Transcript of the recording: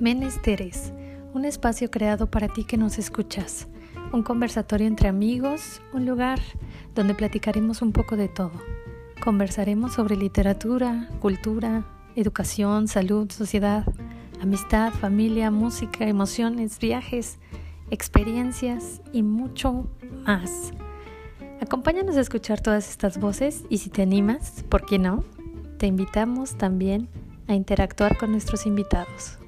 Menesteres, un espacio creado para ti que nos escuchas, un conversatorio entre amigos, un lugar donde platicaremos un poco de todo. Conversaremos sobre literatura, cultura, educación, salud, sociedad, amistad, familia, música, emociones, viajes, experiencias y mucho más. Acompáñanos a escuchar todas estas voces y si te animas, ¿por qué no? Te invitamos también a interactuar con nuestros invitados.